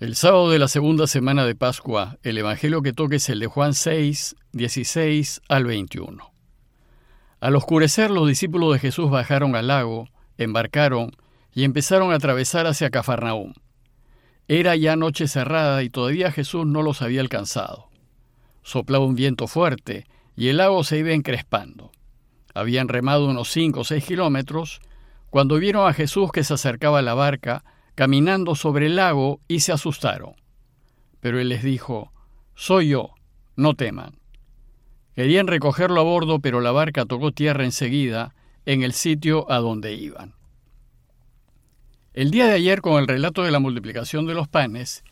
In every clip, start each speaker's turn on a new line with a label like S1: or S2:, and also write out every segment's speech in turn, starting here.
S1: El sábado de la segunda semana de Pascua, el Evangelio que toque es el de Juan 6, 16 al 21. Al oscurecer, los discípulos de Jesús bajaron al lago, embarcaron y empezaron a atravesar hacia Cafarnaúm. Era ya noche cerrada y todavía Jesús no los había alcanzado. Soplaba un viento fuerte y el lago se iba encrespando. Habían remado unos cinco o seis kilómetros cuando vieron a Jesús que se acercaba a la barca caminando sobre el lago y se asustaron. Pero él les dijo, Soy yo, no teman. Querían recogerlo a bordo, pero la barca tocó tierra enseguida en el sitio a donde iban. El día de ayer, con el relato de la multiplicación de los panes,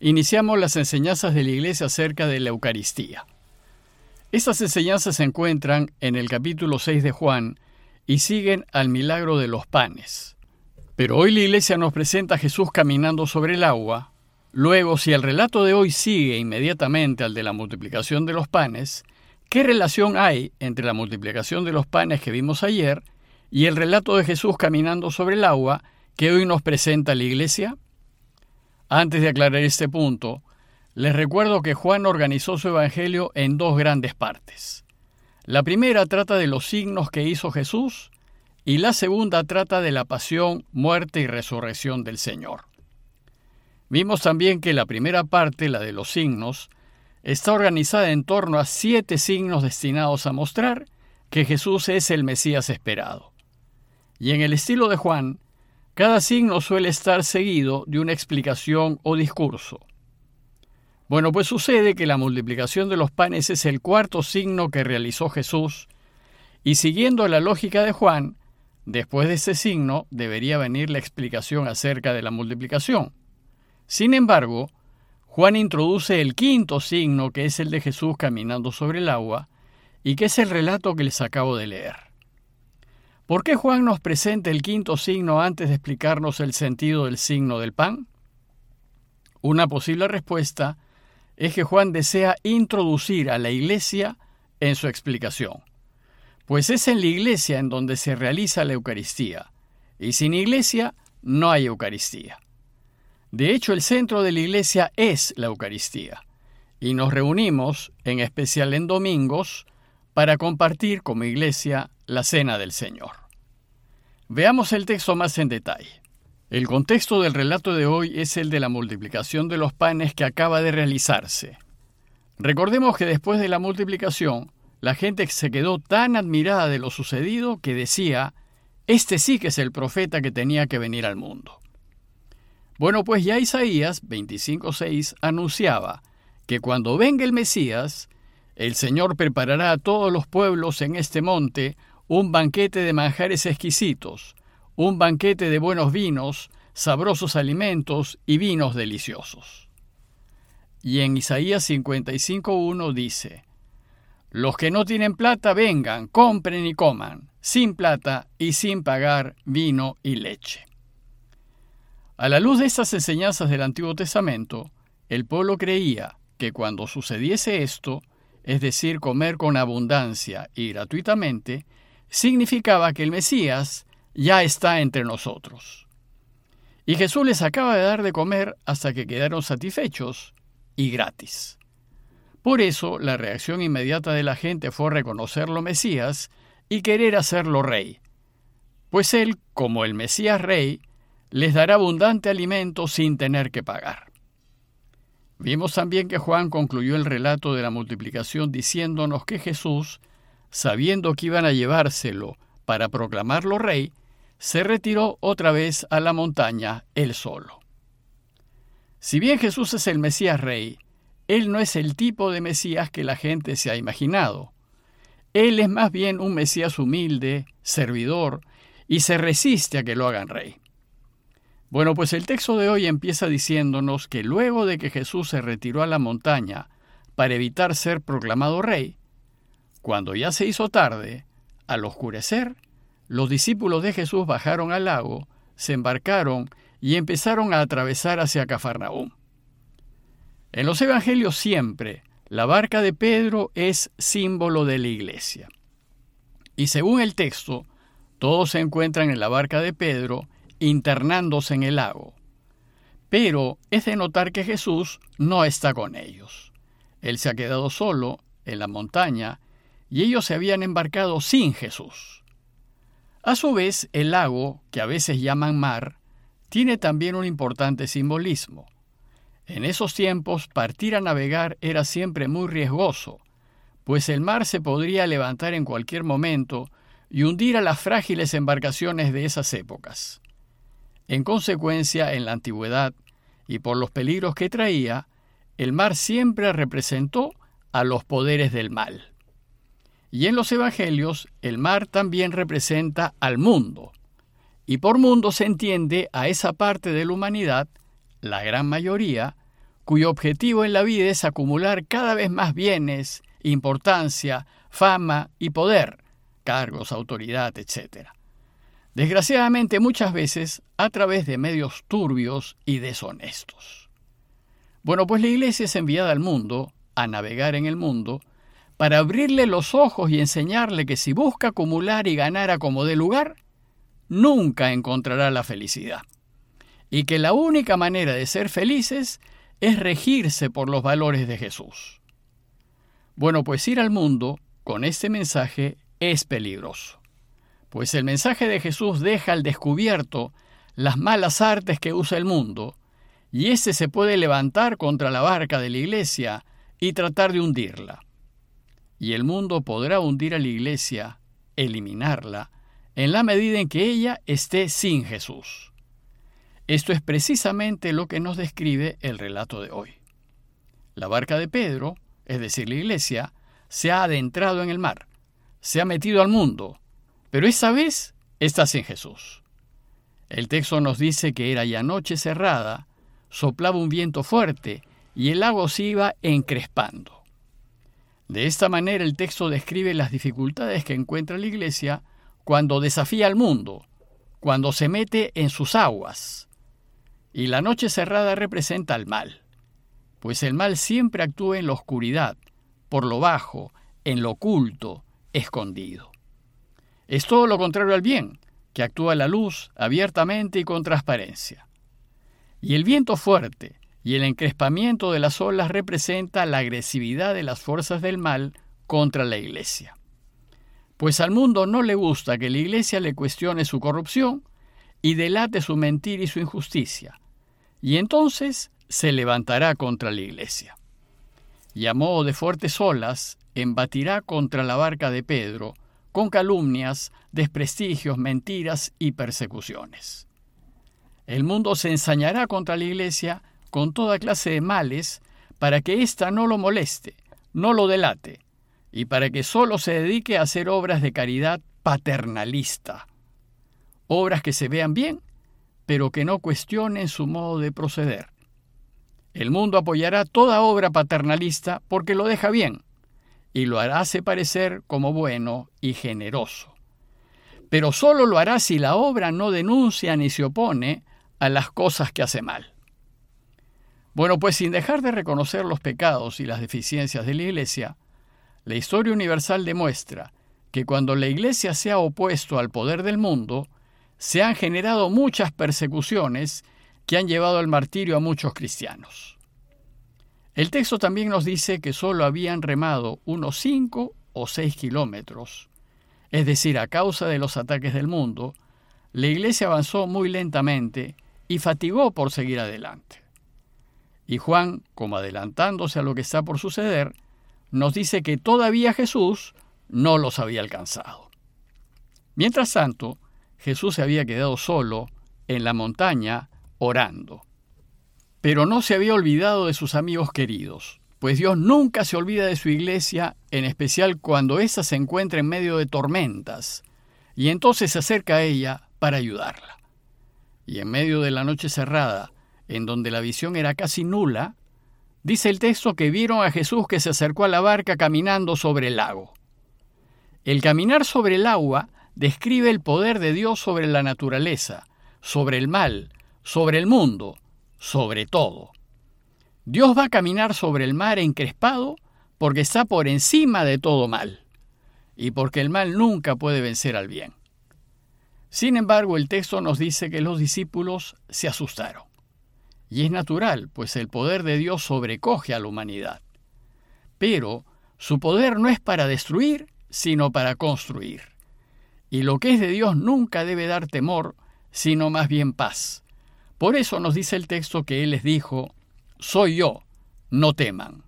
S1: iniciamos las enseñanzas de la Iglesia acerca de la Eucaristía. Estas enseñanzas se encuentran en el capítulo 6 de Juan y siguen al milagro de los panes. Pero hoy la iglesia nos presenta a Jesús caminando sobre el agua. Luego, si el relato de hoy sigue inmediatamente al de la multiplicación de los panes, ¿qué relación hay entre la multiplicación de los panes que vimos ayer y el relato de Jesús caminando sobre el agua que hoy nos presenta la iglesia? Antes de aclarar este punto, les recuerdo que Juan organizó su evangelio en dos grandes partes. La primera trata de los signos que hizo Jesús y la segunda trata de la pasión, muerte y resurrección del Señor. Vimos también que la primera parte, la de los signos, está organizada en torno a siete signos destinados a mostrar que Jesús es el Mesías esperado. Y en el estilo de Juan, cada signo suele estar seguido de una explicación o discurso. Bueno, pues sucede que la multiplicación de los panes es el cuarto signo que realizó Jesús, y siguiendo la lógica de Juan, Después de ese signo debería venir la explicación acerca de la multiplicación. Sin embargo, Juan introduce el quinto signo que es el de Jesús caminando sobre el agua y que es el relato que les acabo de leer. ¿Por qué Juan nos presenta el quinto signo antes de explicarnos el sentido del signo del pan? Una posible respuesta es que Juan desea introducir a la iglesia en su explicación pues es en la iglesia en donde se realiza la Eucaristía, y sin iglesia no hay Eucaristía. De hecho, el centro de la iglesia es la Eucaristía, y nos reunimos, en especial en domingos, para compartir como iglesia la cena del Señor. Veamos el texto más en detalle. El contexto del relato de hoy es el de la multiplicación de los panes que acaba de realizarse. Recordemos que después de la multiplicación, la gente se quedó tan admirada de lo sucedido que decía, este sí que es el profeta que tenía que venir al mundo. Bueno, pues ya Isaías 25.6 anunciaba que cuando venga el Mesías, el Señor preparará a todos los pueblos en este monte un banquete de manjares exquisitos, un banquete de buenos vinos, sabrosos alimentos y vinos deliciosos. Y en Isaías 55.1 dice, los que no tienen plata, vengan, compren y coman, sin plata y sin pagar vino y leche. A la luz de estas enseñanzas del Antiguo Testamento, el pueblo creía que cuando sucediese esto, es decir, comer con abundancia y gratuitamente, significaba que el Mesías ya está entre nosotros. Y Jesús les acaba de dar de comer hasta que quedaron satisfechos y gratis. Por eso, la reacción inmediata de la gente fue reconocerlo Mesías y querer hacerlo rey. Pues él, como el Mesías rey, les dará abundante alimento sin tener que pagar. Vimos también que Juan concluyó el relato de la multiplicación diciéndonos que Jesús, sabiendo que iban a llevárselo para proclamarlo rey, se retiró otra vez a la montaña él solo. Si bien Jesús es el Mesías rey, él no es el tipo de Mesías que la gente se ha imaginado. Él es más bien un Mesías humilde, servidor, y se resiste a que lo hagan rey. Bueno, pues el texto de hoy empieza diciéndonos que luego de que Jesús se retiró a la montaña para evitar ser proclamado rey, cuando ya se hizo tarde, al oscurecer, los discípulos de Jesús bajaron al lago, se embarcaron y empezaron a atravesar hacia Cafarnaúm. En los evangelios siempre la barca de Pedro es símbolo de la iglesia. Y según el texto, todos se encuentran en la barca de Pedro internándose en el lago. Pero es de notar que Jesús no está con ellos. Él se ha quedado solo en la montaña y ellos se habían embarcado sin Jesús. A su vez, el lago, que a veces llaman mar, tiene también un importante simbolismo. En esos tiempos partir a navegar era siempre muy riesgoso, pues el mar se podría levantar en cualquier momento y hundir a las frágiles embarcaciones de esas épocas. En consecuencia, en la antigüedad, y por los peligros que traía, el mar siempre representó a los poderes del mal. Y en los Evangelios, el mar también representa al mundo. Y por mundo se entiende a esa parte de la humanidad, la gran mayoría, cuyo objetivo en la vida es acumular cada vez más bienes, importancia, fama y poder, cargos, autoridad, etc. Desgraciadamente muchas veces a través de medios turbios y deshonestos. Bueno, pues la iglesia es enviada al mundo, a navegar en el mundo, para abrirle los ojos y enseñarle que si busca acumular y ganar a como de lugar, nunca encontrará la felicidad. Y que la única manera de ser felices es regirse por los valores de Jesús. Bueno, pues ir al mundo con este mensaje es peligroso, pues el mensaje de Jesús deja al descubierto las malas artes que usa el mundo, y éste se puede levantar contra la barca de la iglesia y tratar de hundirla. Y el mundo podrá hundir a la iglesia, eliminarla, en la medida en que ella esté sin Jesús. Esto es precisamente lo que nos describe el relato de hoy. La barca de Pedro es decir, la iglesia, se ha adentrado en el mar, se ha metido al mundo, pero esta vez está sin Jesús. El texto nos dice que era ya noche cerrada, soplaba un viento fuerte y el lago se iba encrespando. De esta manera el texto describe las dificultades que encuentra la iglesia cuando desafía al mundo, cuando se mete en sus aguas. Y la noche cerrada representa el mal pues el mal siempre actúa en la oscuridad, por lo bajo, en lo oculto, escondido. Es todo lo contrario al bien, que actúa la luz, abiertamente y con transparencia. Y el viento fuerte y el encrespamiento de las olas representa la agresividad de las fuerzas del mal contra la Iglesia. Pues al mundo no le gusta que la Iglesia le cuestione su corrupción y delate su mentira y su injusticia. Y entonces se levantará contra la iglesia. Y a modo de fuertes olas, embatirá contra la barca de Pedro, con calumnias, desprestigios, mentiras y persecuciones. El mundo se ensañará contra la iglesia con toda clase de males para que ésta no lo moleste, no lo delate, y para que solo se dedique a hacer obras de caridad paternalista. Obras que se vean bien, pero que no cuestionen su modo de proceder. El mundo apoyará toda obra paternalista porque lo deja bien y lo hará parecer como bueno y generoso. Pero solo lo hará si la obra no denuncia ni se opone a las cosas que hace mal. Bueno, pues sin dejar de reconocer los pecados y las deficiencias de la Iglesia, la historia universal demuestra que cuando la Iglesia se ha opuesto al poder del mundo, se han generado muchas persecuciones que han llevado al martirio a muchos cristianos. El texto también nos dice que solo habían remado unos 5 o 6 kilómetros, es decir, a causa de los ataques del mundo, la iglesia avanzó muy lentamente y fatigó por seguir adelante. Y Juan, como adelantándose a lo que está por suceder, nos dice que todavía Jesús no los había alcanzado. Mientras tanto, Jesús se había quedado solo en la montaña orando. Pero no se había olvidado de sus amigos queridos, pues Dios nunca se olvida de su iglesia, en especial cuando ésta se encuentra en medio de tormentas, y entonces se acerca a ella para ayudarla. Y en medio de la noche cerrada, en donde la visión era casi nula, dice el texto que vieron a Jesús que se acercó a la barca caminando sobre el lago. El caminar sobre el agua describe el poder de Dios sobre la naturaleza, sobre el mal, sobre el mundo, sobre todo. Dios va a caminar sobre el mar encrespado porque está por encima de todo mal y porque el mal nunca puede vencer al bien. Sin embargo, el texto nos dice que los discípulos se asustaron Y es natural, pues el poder de Dios sobrecoge a la humanidad. Pero su poder no es para destruir, sino para construir. Y lo que es de Dios nunca debe dar temor, sino más bien paz. Por eso nos dice el texto que Él les dijo, Soy yo, no teman.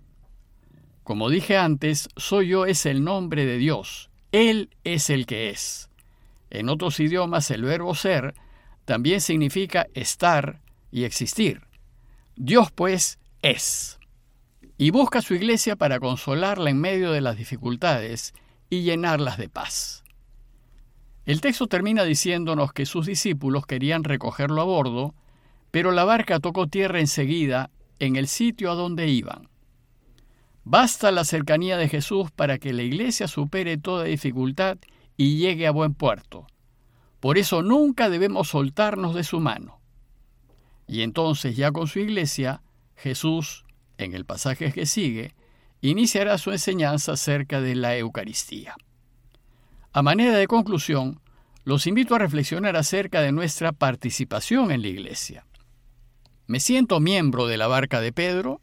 S1: Como dije antes, soy yo es el nombre de Dios, Él es el que es. En otros idiomas el verbo ser también significa estar y existir. Dios pues es. Y busca su iglesia para consolarla en medio de las dificultades y llenarlas de paz. El texto termina diciéndonos que sus discípulos querían recogerlo a bordo, pero la barca tocó tierra enseguida en el sitio a donde iban. Basta la cercanía de Jesús para que la iglesia supere toda dificultad y llegue a buen puerto. Por eso nunca debemos soltarnos de su mano. Y entonces ya con su iglesia, Jesús, en el pasaje que sigue, iniciará su enseñanza acerca de la Eucaristía. A manera de conclusión, los invito a reflexionar acerca de nuestra participación en la iglesia. ¿Me siento miembro de la barca de Pedro?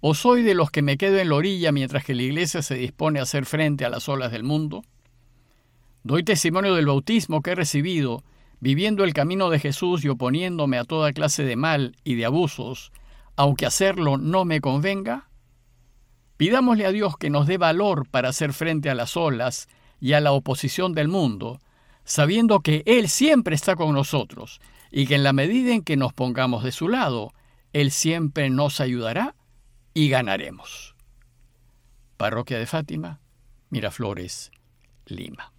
S1: ¿O soy de los que me quedo en la orilla mientras que la iglesia se dispone a hacer frente a las olas del mundo? Doy testimonio del bautismo que he recibido, viviendo el camino de Jesús y oponiéndome a toda clase de mal y de abusos, aunque hacerlo no me convenga. Pidámosle a Dios que nos dé valor para hacer frente a las olas y a la oposición del mundo, sabiendo que Él siempre está con nosotros y que en la medida en que nos pongamos de su lado, Él siempre nos ayudará y ganaremos. Parroquia de Fátima, Miraflores, Lima.